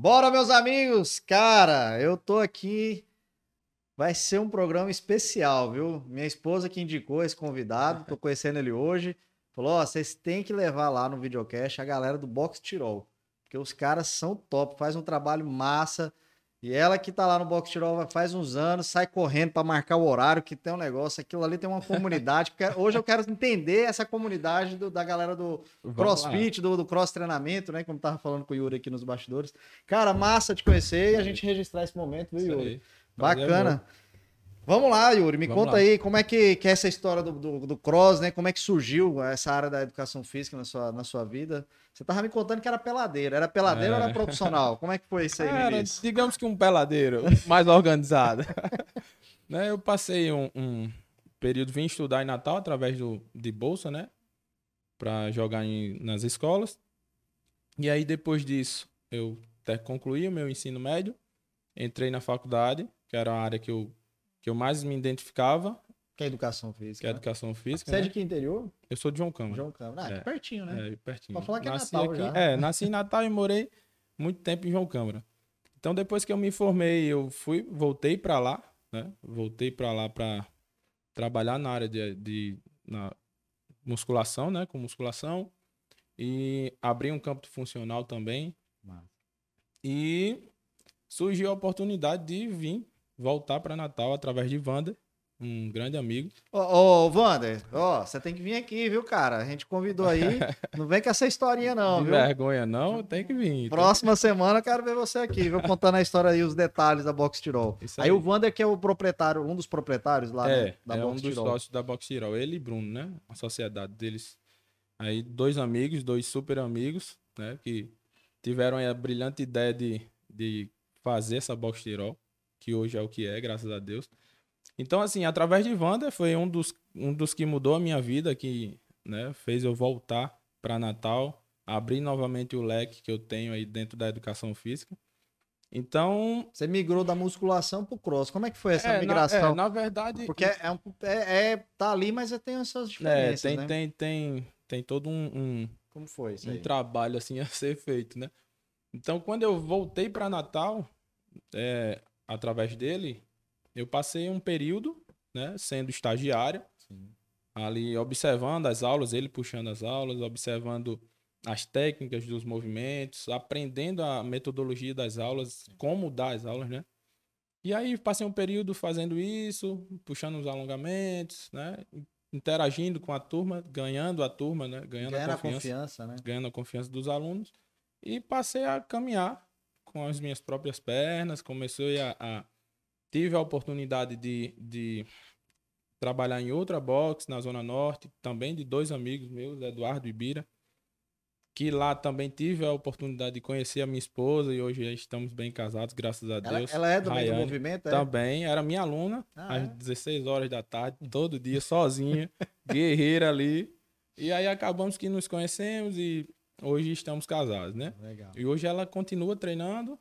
Bora, meus amigos! Cara, eu tô aqui. Vai ser um programa especial, viu? Minha esposa que indicou esse convidado, tô conhecendo ele hoje. Falou: Ó, vocês têm que levar lá no videocast a galera do Box Tirol. Porque os caras são top, faz um trabalho massa. E ela que tá lá no Box Tirol faz uns anos, sai correndo para marcar o horário, que tem um negócio, aquilo ali tem uma comunidade. hoje eu quero entender essa comunidade do, da galera do crossfit, do, do, cross treinamento, né? Como tava falando com o Yuri aqui nos bastidores. Cara, massa de conhecer e a gente registrar esse momento, viu, Yuri? Bacana. Vamos lá, Yuri, me Vamos conta lá. aí como é que, que é essa história do, do, do, cross, né? Como é que surgiu essa área da educação física na sua, na sua vida? Você tava me contando que era peladeiro. Era peladeiro é. ou era é. profissional? Como é que foi isso aí, Era, digamos que um peladeiro mais organizado. né, eu passei um, um, período, vim estudar em Natal através do, de bolsa, né? Para jogar em, nas escolas. E aí, depois disso, eu até concluí o meu ensino médio. Entrei na faculdade, que era a área que eu que eu mais me identificava. Que é educação física. Que é educação física. Você né? é de que interior? Eu sou de João Câmara. João Câmara. Ah, é, pertinho, né? É, pertinho. Pode falar que nasci é Natal aqui, já. É, nasci em Natal e morei muito tempo em João Câmara. Então, depois que eu me formei, eu fui, voltei para lá, né? Voltei para lá para trabalhar na área de, de na musculação, né? Com musculação. E abri um campo funcional também. Mano. E surgiu a oportunidade de vir voltar para Natal através de Wander, um grande amigo. Ô, ô Wander, ó, você tem que vir aqui, viu, cara? A gente convidou aí. não vem com essa historinha, não, viu? vergonha, não, tem que vir. Próxima semana eu quero ver você aqui, viu? Contando a história aí, os detalhes da Box Tirol. Aí. aí. o Wander, que é o proprietário, um dos proprietários lá é, né, da é Box um dos Tirol. sócios da Box Tirol. Ele e Bruno, né? A sociedade deles. Aí, dois amigos, dois super amigos, né? Que tiveram a brilhante ideia de, de fazer essa Box Tirol que hoje é o que é, graças a Deus. Então, assim, através de Wanda foi um dos, um dos que mudou a minha vida, que né, fez eu voltar para Natal, abrir novamente o leque que eu tenho aí dentro da educação física. Então. Você migrou da musculação pro cross. Como é que foi essa é, migração? Na, é, na verdade. Porque é, um, é, é, tá ali, mas tem as suas diferenças. É, tem, né? tem, tem, tem todo um, um. Como foi isso? Um aí? trabalho assim a ser feito, né? Então, quando eu voltei para Natal, é, através dele, eu passei um período, né, sendo estagiário, Sim. ali observando as aulas, ele puxando as aulas, observando as técnicas dos movimentos, aprendendo a metodologia das aulas, Sim. como dar as aulas, né? E aí passei um período fazendo isso, puxando os alongamentos, né? Interagindo com a turma, ganhando a turma, né? Ganhando Ganhando a confiança, a confiança, né? Ganhando a confiança dos alunos. E passei a caminhar com as minhas próprias pernas, comecei a, a tive a oportunidade de, de trabalhar em outra box na Zona Norte, também de dois amigos meus, Eduardo e Bira, que lá também tive a oportunidade de conhecer a minha esposa e hoje estamos bem casados, graças a Deus. Ela, ela é do Rayane, meio do movimento? É? Também, era minha aluna, ah, às é? 16 horas da tarde, todo dia, sozinha, guerreira ali. E aí acabamos que nos conhecemos e Hoje estamos casados, né? Legal. E hoje ela continua treinando,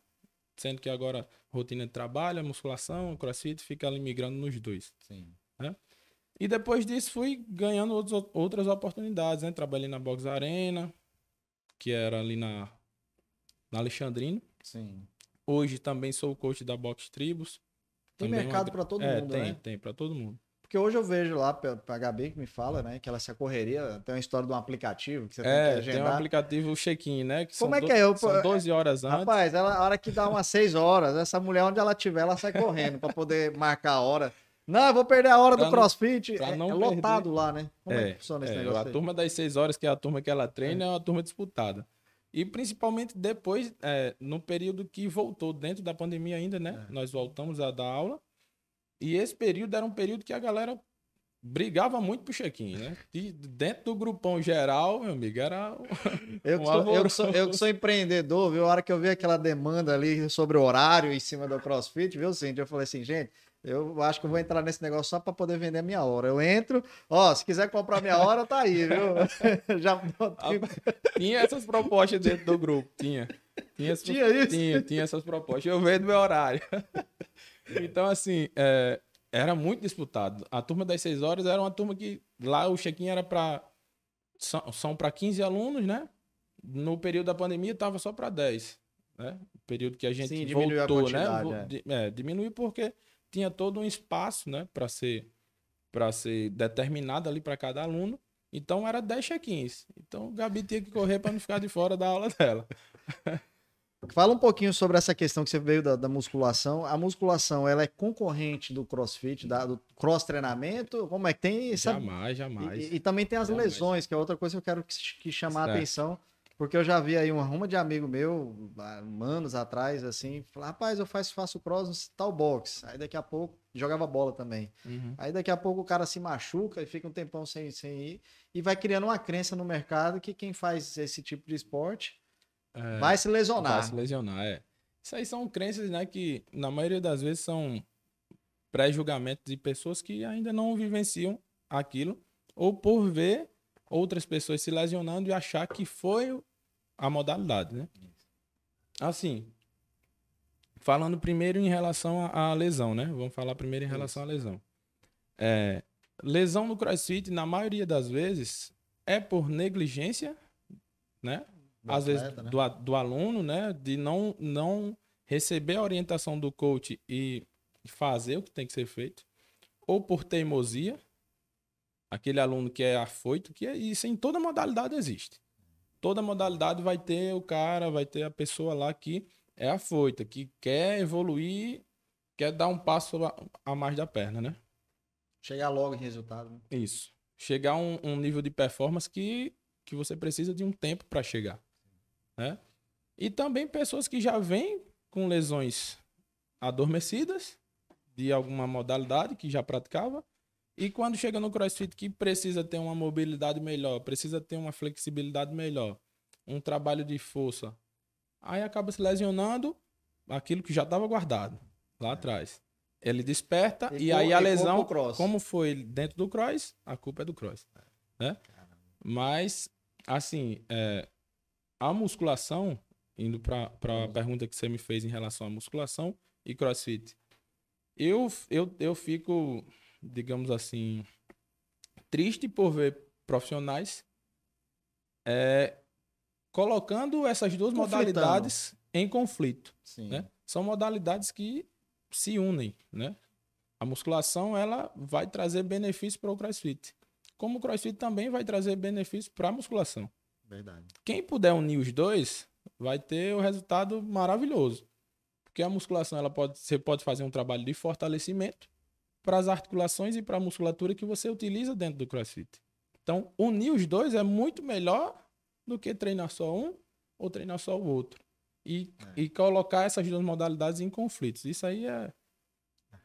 sendo que agora rotina de trabalho, musculação, crossfit, fica ali migrando nos dois. Sim. Né? E depois disso fui ganhando outros, outras oportunidades, né? Trabalhei na Box Arena, que era ali na, na Alexandrino. Sim. Hoje também sou coach da Box Tribos. Tem mercado uma... para todo é, mundo, tem, né? Tem, para todo mundo. Porque hoje eu vejo lá pra, pra Gabi que me fala, né? Que ela se correria, tem uma história de um aplicativo que você é, tem que agendar. tem um aplicativo check-in, né? Que Como é que é? Eu, são 12 horas antes. Rapaz, ela, a hora que dá umas 6 horas, essa mulher, onde ela tiver, ela sai correndo pra poder marcar a hora. Não, eu vou perder a hora pra do crossfit. É, é, lotado lá, né? Como é, é que funciona esse é, negócio? A aí? turma das 6 horas, que é a turma que ela treina, é, é uma turma disputada. E principalmente depois, é, no período que voltou, dentro da pandemia ainda, né? É. Nós voltamos a dar aula. E esse período era um período que a galera brigava muito pro check-in, né? E dentro do grupão geral, meu amigo, era eu, que sou, eu, que sou, eu que sou empreendedor, viu? A hora que eu vi aquela demanda ali sobre horário em cima do CrossFit, viu, Cindy? Eu falei assim, gente, eu acho que eu vou entrar nesse negócio só para poder vender a minha hora. Eu entro, ó, se quiser comprar minha hora, tá aí, viu? Já tinha essas propostas dentro do grupo, tinha. Tinha, essas, tinha isso? Tinha, tinha essas propostas. Eu vendo meu horário. Então, assim, é, era muito disputado. A turma das 6 horas era uma turma que lá o check-in era para são, são para 15 alunos, né? No período da pandemia estava só para 10. né? O período que a gente Sim, diminuiu a voltou, né? é. é, diminuiu porque tinha todo um espaço, né, para ser para ser determinado ali para cada aluno. Então era 10 check-ins. Então o Gabi tinha que correr para não ficar de fora da aula dela. Fala um pouquinho sobre essa questão que você veio da, da musculação. A musculação, ela é concorrente do crossfit, da- do cross-treinamento? Como é que tem? sabe? Jamais, jamais. E, e também tem as Jamais. lesões, que é outra coisa que eu quero que, que chamar a Certo. atenção. Porque eu já vi aí uma ruma de amigo meu, anos atrás, assim, falar, rapaz, eu faço, faço cross no tal box. Aí daqui a pouco, jogava bola também. Uhum. Aí daqui a pouco o cara se machuca e fica um tempão sem, sem ir. E vai criando uma crença no mercado que quem faz esse tipo de esporte É, vai se lesionar. Vai se lesionar, é. Isso aí são crenças, né, que na maioria das vezes são pré-julgamentos de pessoas que ainda não vivenciam aquilo, ou por ver outras pessoas se lesionando e achar que foi a modalidade, né? Assim, falando primeiro em relação à lesão, né? Vamos falar primeiro em relação à lesão. É, lesão no crossfit, na maioria das vezes, é por negligência, né? Do às vezes atleta, né? do, do aluno, né, de não não receber a orientação do coach e fazer o que tem que ser feito, ou por teimosia, aquele aluno que é afoito, que é isso em toda modalidade existe. Toda modalidade vai ter o cara, vai ter a pessoa lá que é afoita, que quer evoluir, quer dar um passo a, a mais da perna, né? Chegar logo em resultado. né? Isso. Chegar a um, um nível de performance que, que você precisa de um tempo para chegar. Né? E também pessoas que já vêm com lesões adormecidas de alguma modalidade que já praticava. E quando chega no CrossFit que precisa ter uma mobilidade melhor, precisa ter uma flexibilidade melhor, um trabalho de força, aí acaba se lesionando aquilo que já estava guardado lá atrás. Ele desperta e, E aí a lesão, como foi dentro do cross, a culpa é do cross. Né? Mas, assim, é, a musculação, indo para a pergunta que você me fez em relação à musculação e crossfit, eu, eu, eu fico, digamos assim, triste por ver profissionais é, colocando essas duas modalidades em conflito né? São modalidades que se unem, né? A musculação ela vai trazer benefícios para o CrossFit, como o CrossFit também vai trazer benefícios para a musculação. Verdade. Quem puder unir os dois vai ter o resultado maravilhoso, porque a musculação ela pode você pode fazer um trabalho de fortalecimento para as articulações e para a musculatura que você utiliza dentro do CrossFit. Então unir os dois é muito melhor do que treinar só um ou treinar só o outro. E, e colocar essas duas modalidades em conflitos. Isso aí é,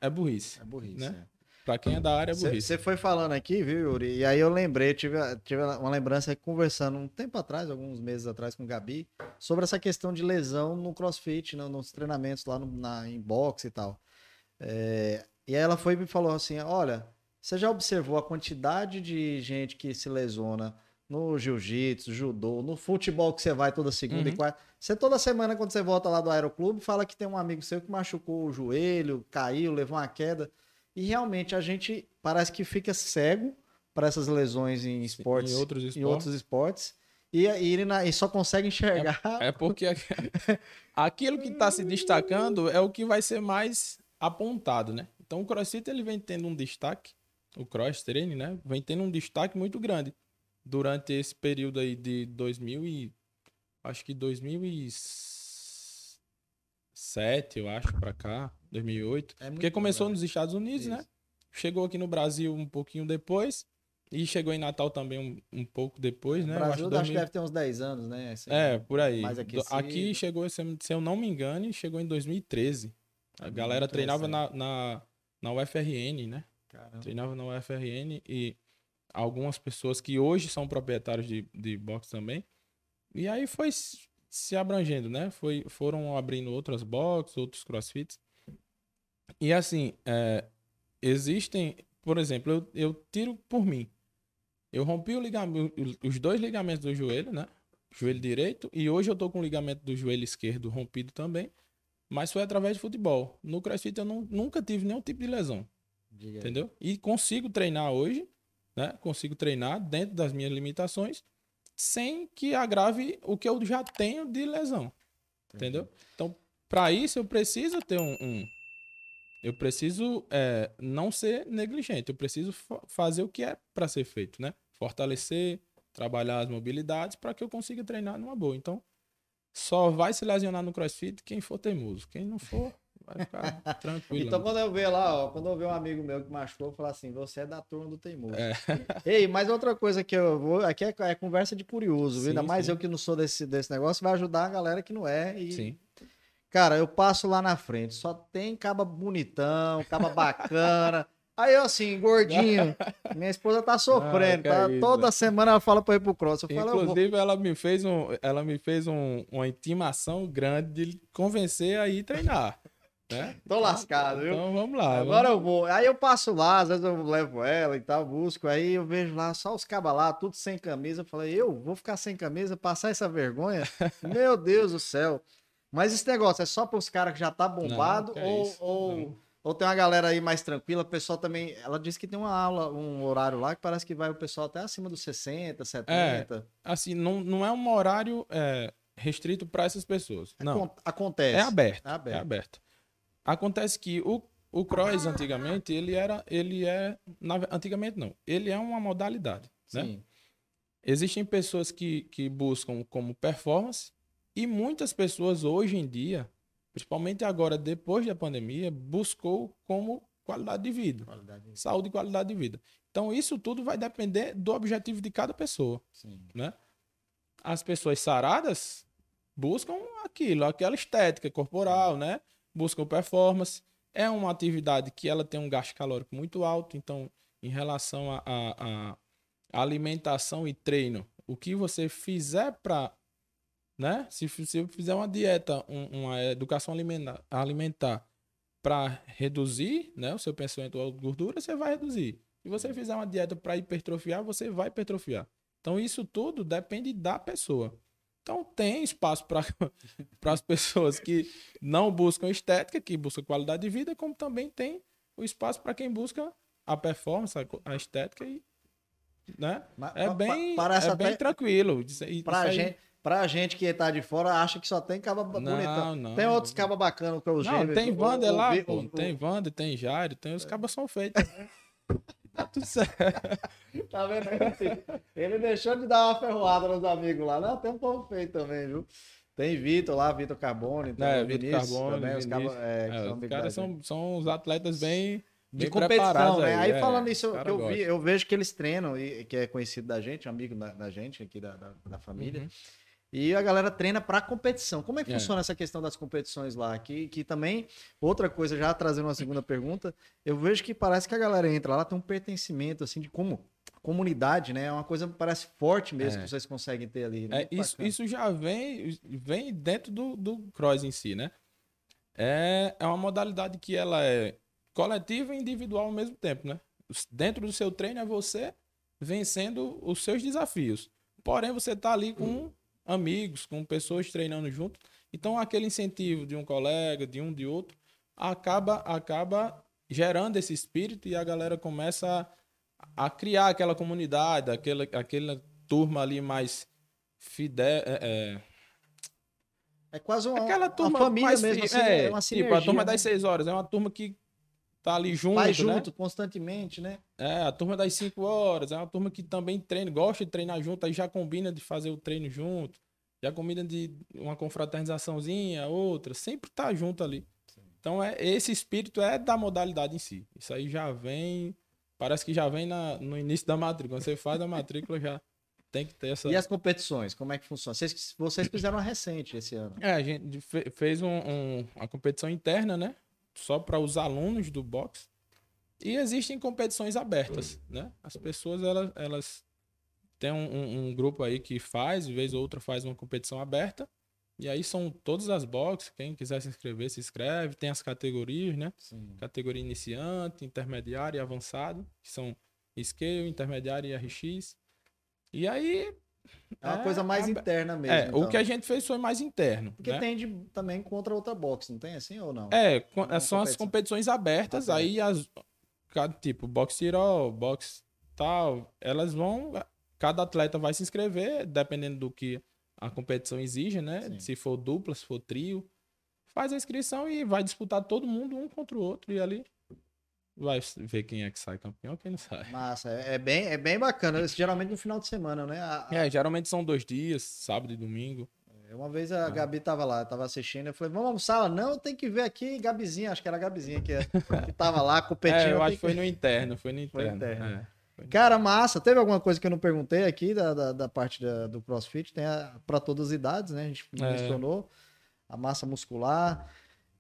é burrice. É burrice. Né? Né? Pra quem é da área, é burrice. Você foi falando aqui, viu, Yuri? E aí eu lembrei, tive, tive uma lembrança conversando um tempo atrás, alguns meses atrás, com o Gabi, sobre essa questão de lesão no crossfit, no- nos treinamentos lá no, na, em boxe e tal. É, e aí ela foi e me falou assim: olha, você já observou a quantidade de gente que se lesiona no jiu-jitsu, judô, no futebol que você vai toda segunda e Uhum. quarta? Você toda semana, quando você volta lá do aeroclube, fala que tem um amigo seu que machucou o joelho, caiu, levou uma queda. E realmente a gente parece que fica cego para essas lesões em esportes, em outros em esportes. outros esportes e, e, ele na- e só consegue enxergar. É porque aqu- aquilo que está se destacando é o que vai ser mais apontado, né? Então o CrossFit ele vem tendo um destaque, o cross training, né? Vem tendo um destaque muito grande durante esse período aí de 2000 e acho que 2007, eu acho, para cá, 2008. É Porque começou bom, nos Estados Unidos, né? Isso. Chegou aqui no Brasil um pouquinho depois e chegou em Natal também um, um pouco depois, né? O Eu Brasil acho, que 2000 deve ter uns 10 anos, né? Assim, é, por aí. Aqui chegou, se eu- não me engano, chegou em 2013. A É galera treinava na, na, na UFRN, né? Caramba. Treinava na UFRN e algumas pessoas que hoje são proprietários de, de boxe também. E aí foi se se abrangendo, né? Foi, foram abrindo outras boxes, outros crossfits. E assim, é, existem, por exemplo, eu, eu tiro por mim. Eu rompi o ligamento, os dois ligamentos do joelho, né? Joelho direito, e hoje eu tô com o ligamento do joelho esquerdo rompido também, mas foi através de futebol. No CrossFit eu não- nunca tive nenhum tipo de lesão, Diga entendeu? E consigo treinar hoje, né? Consigo treinar dentro das minhas limitações, sem que agrave o que eu já tenho de lesão. Entendeu? Então, para isso, eu preciso ter um. um eu preciso é, não ser negligente. Eu preciso fa fazer o que é para ser feito, né? Fortalecer, trabalhar as mobilidades para que eu consiga treinar numa boa. Então, só vai se lesionar no crossfit quem for teimoso. Quem não for, vai ficar tranquilo. Então, quando eu ver lá, ó, quando eu ver um amigo meu que machucou, eu falar assim: você é da turma do teimoso. É. Ei, mas outra coisa que eu vou. Aqui é, é conversa de curioso, viu? Ainda mais sim. eu que não sou desse, desse negócio, vai ajudar a galera que não é. E... Sim. Cara, eu passo lá na frente, só tem caba bonitão, caba bacana. Aí eu assim, gordinho, minha esposa tá sofrendo, ah, tá? É Toda semana ela fala pra ir pro cross. Eu Inclusive, falo, ela me fez, um, ela me fez um, uma intimação grande de convencer a ir treinar. Né? Tô lascado, viu? Então vamos lá. Agora vamos... eu vou. Aí eu passo lá, às vezes eu levo ela e tal, busco. Aí eu vejo lá só os cabas lá, tudo sem camisa. Eu falei, eu vou ficar sem camisa, passar essa vergonha? Meu Deus do céu. Mas esse negócio é só para os caras que já tá bombado não, ou, ou, ou, tem uma galera aí mais tranquila? O pessoal também. Ela disse que tem uma aula, um horário lá que parece que vai o pessoal até acima dos 60, 70. É, assim, não, não é um horário é, restrito para essas pessoas. Não. Acontece. É aberto. É aberto. É aberto. Acontece que o, o cross antigamente, ele era. Ele é. Antigamente não. Ele é uma modalidade. Né? Sim. Né? Existem pessoas que, que buscam como performance e muitas pessoas hoje em dia, principalmente agora, depois da pandemia, buscou como qualidade de vida. Qualidade de... Saúde e qualidade de vida. Então, isso tudo vai depender do objetivo de cada pessoa. Sim. Né? As pessoas saradas buscam aquilo, aquela estética corporal, né? Buscam performance. É uma atividade que ela tem um gasto calórico muito alto, então, em relação a, a, a alimentação e treino, o que você fizer para né? Se, se eu fizer uma dieta, um, uma educação alimentar, alimentar para reduzir né, o seu pensamento de gordura, você vai reduzir. Se você fizer uma dieta para hipertrofiar, você vai hipertrofiar. Então, isso tudo depende da pessoa. Então, tem espaço para as pessoas que não buscam estética, que buscam qualidade de vida, como também tem o espaço para quem busca a performance, a estética e. Né? Mas, é bem, é bem tranquilo. Para a gente Pra gente que tá de fora, acha que só tem caba bonitão. Não, tem outros cabas bacanas que eu Não, tem Wander lá, o, pô. O, tem Wander, tem Jairo, tem os cabas são feitos. tá tudo certo. tá vendo? Ele deixou de dar uma ferroada nos amigos lá. Não, tem um povo feito também, viu? Tem Vitor lá, Vitor Carbone. Tem é, Vitor Carbone. Também, os, cabas, é, é, os caras são, são os atletas bem. De competição, né? Aí, aí é, falando isso, que eu, vi, eu vejo que eles treinam, e, que é conhecido da gente, amigo da, da gente aqui da, da, da família. Uhum. E a galera treina para competição. Como é que é. funciona essa questão das competições lá? Que, que também, outra coisa, já trazendo uma segunda pergunta, eu vejo que parece que a galera entra lá, tem um pertencimento, assim, de como comunidade, né? É uma coisa que parece forte mesmo é. que vocês conseguem ter ali. Né? É, isso, isso já vem, vem dentro do, do cross em si, né? É, é uma modalidade que ela é coletiva e individual ao mesmo tempo, né? Dentro do seu treino é você vencendo os seus desafios. Porém, você tá ali com amigos, com pessoas treinando junto. Então, aquele incentivo de um colega, de um de outro, acaba acaba gerando esse espírito e a galera começa a, a criar aquela comunidade, aquela, aquela turma ali mais fidel. É, é, é quase uma, Aquela turma uma família mais, mesmo, assim, é, é uma sinergia, Tipo, a turma né? das seis horas, é uma turma que tá ali junto, Vai junto, né? constantemente, né? É, a turma das 5 horas, é uma turma que também treina, gosta de treinar junto, aí já combina de fazer o treino junto, já combina de uma confraternizaçãozinha, outra, sempre tá junto ali. Sim. Então, é, esse espírito é da modalidade em si. Isso aí já vem, parece que já vem na, no início da matrícula. Quando você faz a matrícula, já tem que ter essa... E as competições, como é que funciona? Vocês, vocês fizeram uma recente esse ano. É, a gente fez um, um, uma competição interna, né? Só para os alunos do box. E existem competições abertas, né? As pessoas, elas, elas têm um, um, um grupo aí que faz, de vez ou outra faz uma competição aberta. E aí são todas as boxes, quem quiser se inscrever, se inscreve. Tem as categorias, né? Sim. Categoria iniciante, intermediário e avançado, que são Scale, intermediário e RX. E aí é uma é, coisa mais é, interna mesmo. É, então. o que a gente fez foi mais interno. Porque né? tende também contra outra box, não tem assim ou não? É, é são as competições abertas, Aberto. aí as. Cada tipo, box tiro, box tal, elas vão. Cada atleta vai se inscrever, dependendo do que a competição exige, né? Sim. Se for dupla, se for trio, faz a inscrição e vai disputar todo mundo um contra o outro e ali vai ver quem é que sai campeão, quem não sai. Massa, é é bem, é bem bacana. Isso geralmente no final de semana, né? A- a- É, geralmente são dois dias, sábado e domingo. Uma vez a Gabi tava lá, tava assistindo, eu falei, vamos almoçar? Ela, não, tem que ver aqui Gabizinha, acho que era a Gabizinha que, que tava lá, competindo. É, eu acho que foi no interno, foi no Foi interno. interno. é. Cara, massa. Teve alguma coisa que eu não perguntei aqui da, da, da parte da- do CrossFit? Tem para todas as idades, né? A gente É. mencionou. A massa muscular.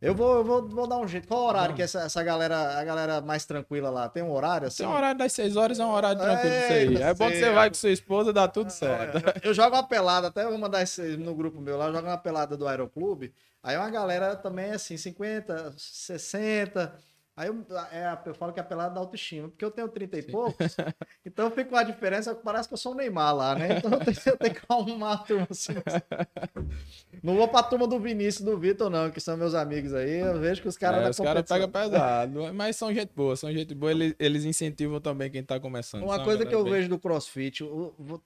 Eu vou, eu vou, vou dar um jeito. Qual o horário Vamos. que essa, essa galera, a galera mais tranquila lá? Tem um horário assim? Tem um horário das 6 horas, é um horário tranquilo disso aí. É bom que você vai com sua esposa, dá tudo certo. É, eu jogo uma pelada, até vou mandar esse no grupo meu lá, eu jogo uma pelada do Aeroclube. Aí uma galera também assim, 50, 60. Aí eu, é, eu falo que é pelada da autoestima, porque eu tenho 30 e poucos, então fica uma diferença, parece que eu sou o Neymar lá, né? Então eu tenho, eu tenho que arrumar a turma assim. Não vou pra turma do Vinícius e do Vitor, não, que são meus amigos aí. Eu vejo que os caras É, da os caras pegam pesado, mas são gente boa, são gente boa, eles, eles incentivam também quem tá começando. Uma coisa que eu galera bem- vejo do CrossFit,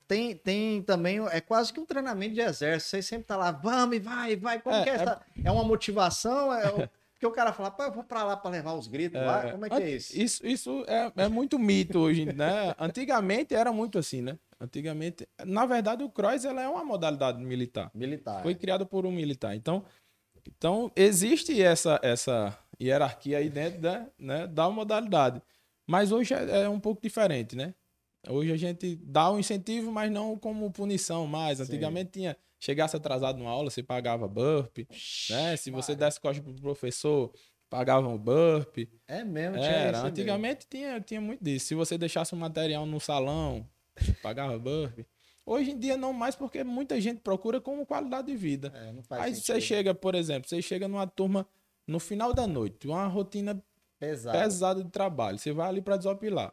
tem, tem também, é quase que um treinamento de exército. Você sempre tá lá, vamos e vai, vai. Como É, que é, é- essa? É uma motivação? É, porque o cara fala, pô, eu vou pra lá pra levar os gritos lá. Como é que é isso? Isso, isso é, é muito mito hoje, né? Antigamente era muito assim, né? Antigamente, na verdade, o cross ela é uma modalidade militar. Militar. Foi criado por um militar. Então, então existe essa, essa hierarquia aí dentro da, né, da modalidade. Mas hoje é, é um pouco diferente, né? Hoje a gente dá um incentivo, mas não como punição mais. Antigamente tinha, chegasse atrasado numa aula, você pagava burp, né? Se você desse costa pro professor, pagava um burp. É mesmo, tinha Era, isso mesmo. antigamente tinha, tinha muito disso. Se você deixasse um material no salão, pagava burp. Hoje em dia não mais, porque muita gente procura como qualidade de vida. É, Aí sentido. você chega, por exemplo, você chega numa turma no final da noite, uma rotina Pesado. pesada de trabalho. Você vai ali pra desopilar.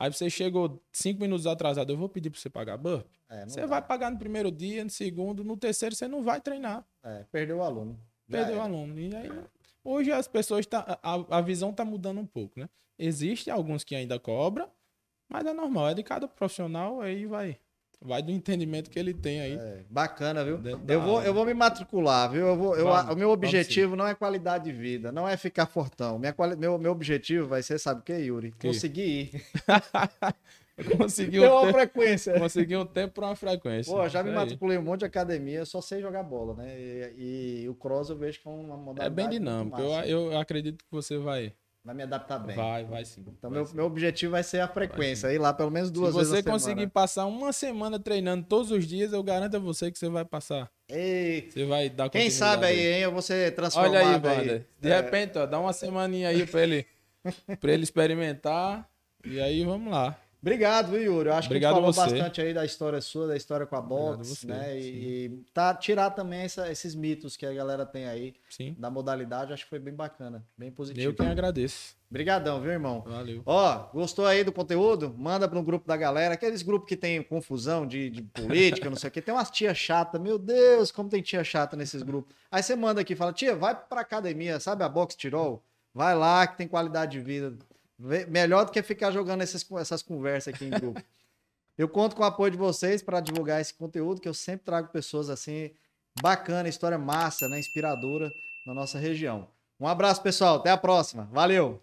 Aí você chegou cinco minutos atrasado, eu vou pedir pra você pagar burp. É, Você dá. vai pagar no primeiro dia, no segundo, no terceiro você não vai treinar. É, perdeu o aluno. Já Perdeu o aluno. E aí, hoje as pessoas tá, a, a visão tá mudando um pouco, né? Existem alguns que ainda cobram, mas é normal, é de cada profissional, aí vai. Vai do entendimento que ele tem aí. É, bacana, viu? Eu vou, eu vou me matricular, viu? Eu vou, eu, Vamos, o meu objetivo não é qualidade de vida, não é ficar fortão. Minha, quali- meu, meu objetivo vai ser, sabe o que, Yuri? Que? Conseguir ir. Conseguiu um, uma tempo, frequência. consegui um tempo pra uma frequência. Pô, já me matriculei um monte de academia, só sei jogar bola, né? E, e o cross eu vejo que é uma modalidade. É bem dinâmico. Eu, eu acredito que você vai. Vai me adaptar bem. Vai, vai sim. Então, vai meu, sim. meu objetivo vai ser a frequência, ir lá pelo menos duas Se vezes você na conseguir passar uma semana treinando todos os dias, eu garanto a você que você vai passar. Ei, Você vai dar quem sabe aí, hein? Eu vou ser transformado Olha aí, aí. Wander. De É, repente, ó, dá uma semaninha aí pra ele, pra ele experimentar. E aí, vamos lá. Obrigado, viu, Yuri? Eu acho Obrigado que a gente falou você. bastante aí da história sua, da história com a box, você, né? sim. E, tá, tirar também essa- esses mitos que a galera tem aí Sim. da modalidade, acho que foi bem bacana, bem positivo. Eu quem agradeço. Obrigadão, viu, irmão? Valeu. Ó, gostou aí do conteúdo? Manda pro grupo da galera, aqueles grupos que tem confusão de, de política, não sei o que. Tem umas tia chata, meu Deus, como tem tia chata nesses grupos. Aí você manda aqui, fala, tia, vai pra academia, sabe a Box Tirol? Vai lá que tem qualidade de vida. Melhor do que ficar jogando essas, essas conversas aqui em grupo. Eu conto com o apoio de vocês para divulgar esse conteúdo, que eu sempre trago pessoas assim, bacana, história massa, né? Inspiradora na nossa região. Um abraço, pessoal. Até a próxima. Valeu!